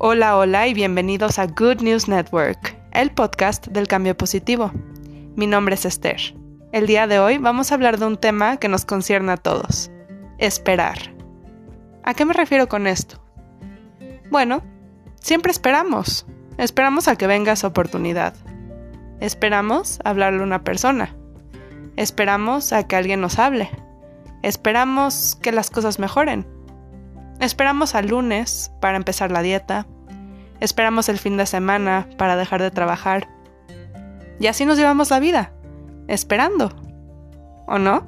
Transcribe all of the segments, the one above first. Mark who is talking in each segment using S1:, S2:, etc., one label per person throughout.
S1: Hola, hola y bienvenidos a Good News Network, el podcast del cambio positivo. Mi nombre es Esther. El día de hoy vamos a hablar de un tema que nos concierne a todos, esperar. ¿A qué me refiero con esto? Bueno, siempre esperamos. Esperamos a que venga esa oportunidad. Esperamos hablarle a una persona. Esperamos a que alguien nos hable. Esperamos que las cosas mejoren Esperamos al lunes para empezar la dieta. Esperamos el fin de semana para dejar de trabajar. Y así nos llevamos la vida, esperando. ¿O no?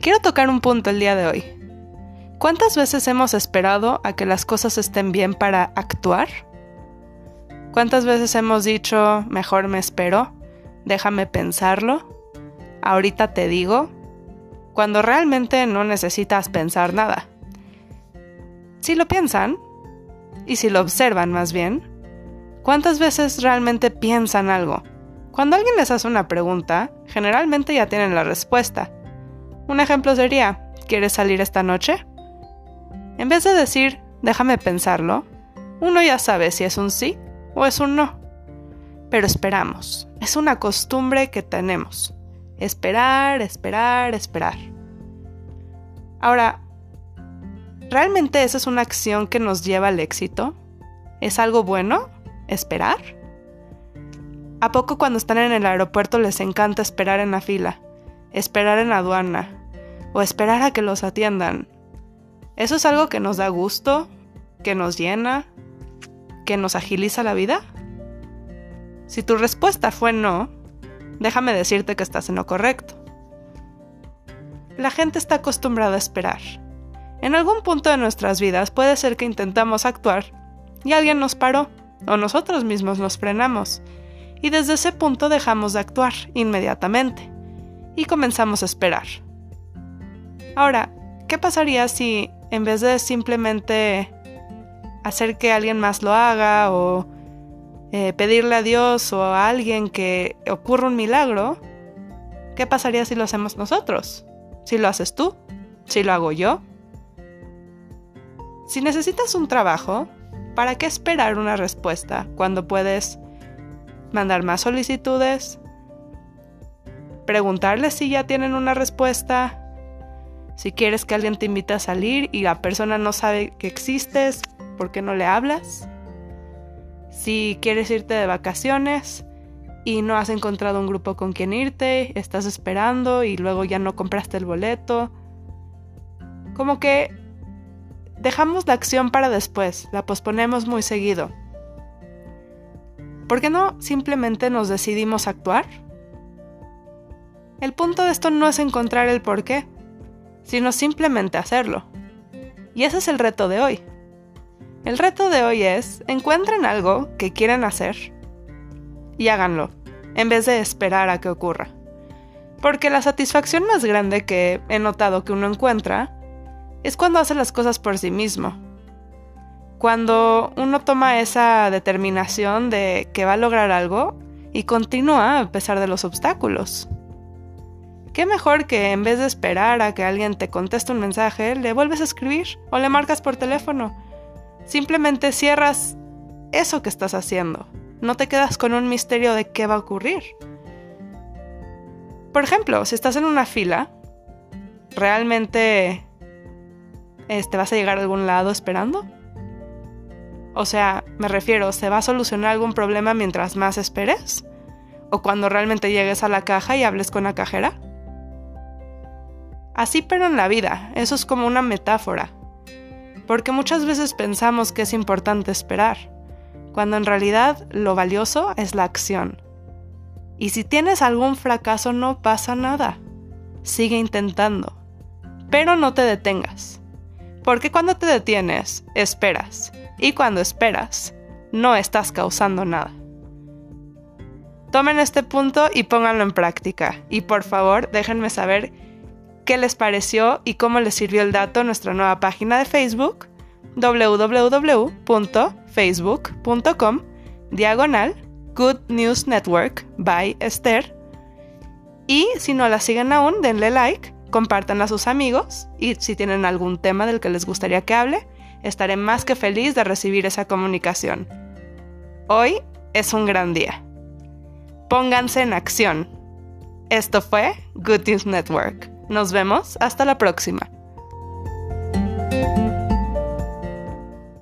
S1: Quiero tocar un punto el día de hoy. ¿Cuántas veces hemos esperado a que las cosas estén bien para actuar? ¿Cuántas veces hemos dicho, mejor me espero, déjame pensarlo, ahorita te digo, cuando realmente no necesitas pensar nada? Si lo piensan, y si lo observan más bien, ¿cuántas veces realmente piensan algo? Cuando alguien les hace una pregunta, generalmente ya tienen la respuesta. Un ejemplo sería, ¿quieres salir esta noche? En vez de decir, déjame pensarlo, uno ya sabe si es un sí o es un no. Pero esperamos, es una costumbre que tenemos. Esperar, esperar, esperar. Ahora, ¿Realmente esa es una acción que nos lleva al éxito? ¿Es algo bueno? ¿Esperar? ¿A poco cuando están en el aeropuerto les encanta esperar en la fila, esperar en la aduana o esperar a que los atiendan? ¿Eso es algo que nos da gusto, que nos llena, que nos agiliza la vida? Si tu respuesta fue no, déjame decirte que estás en lo correcto. La gente está acostumbrada a esperar en algún punto de nuestras vidas puede ser que intentamos actuar y alguien nos paró o nosotros mismos nos frenamos y desde ese punto dejamos de actuar inmediatamente y comenzamos a esperar. Ahora, ¿qué pasaría si en vez de simplemente hacer que alguien más lo haga o eh, pedirle a Dios o a alguien que ocurra un milagro, ¿qué pasaría si lo hacemos nosotros? Si lo haces tú, si lo hago yo, si necesitas un trabajo, ¿para qué esperar una respuesta cuando puedes mandar más solicitudes? Preguntarles si ya tienen una respuesta. Si quieres que alguien te invite a salir y la persona no sabe que existes, ¿por qué no le hablas? Si quieres irte de vacaciones y no has encontrado un grupo con quien irte, estás esperando y luego ya no compraste el boleto. Como que dejamos la acción para después, la posponemos muy seguido. ¿Por qué no simplemente nos decidimos actuar? El punto de esto no es encontrar el por qué, sino simplemente hacerlo. Y ese es el reto de hoy. El reto de hoy es, encuentren algo que quieren hacer y háganlo, en vez de esperar a que ocurra. Porque la satisfacción más grande que he notado que uno encuentra es cuando hace las cosas por sí mismo. Cuando uno toma esa determinación de que va a lograr algo y continúa a pesar de los obstáculos. ¿Qué mejor que en vez de esperar a que alguien te conteste un mensaje, le vuelves a escribir o le marcas por teléfono? Simplemente cierras eso que estás haciendo. No te quedas con un misterio de qué va a ocurrir. Por ejemplo, si estás en una fila, realmente este, ¿vas a llegar a algún lado esperando? O sea, me refiero, ¿se va a solucionar algún problema mientras más esperes? ¿O cuando realmente llegues a la caja y hables con la cajera? Así pero en la vida, eso es como una metáfora. Porque muchas veces pensamos que es importante esperar, cuando en realidad lo valioso es la acción. Y si tienes algún fracaso no pasa nada. Sigue intentando. Pero no te detengas. Porque cuando te detienes, esperas. Y cuando esperas, no estás causando nada. Tomen este punto y pónganlo en práctica. Y por favor, déjenme saber qué les pareció y cómo les sirvió el dato en nuestra nueva página de Facebook www.facebook.com diagonal Good News Network by Esther. Y si no la siguen aún, denle like compartan a sus amigos y si tienen algún tema del que les gustaría que hable, Estaré más que feliz de recibir esa comunicación. Hoy es un gran día. Pónganse en acción. Esto fue Good News Network. Nos vemos hasta la próxima.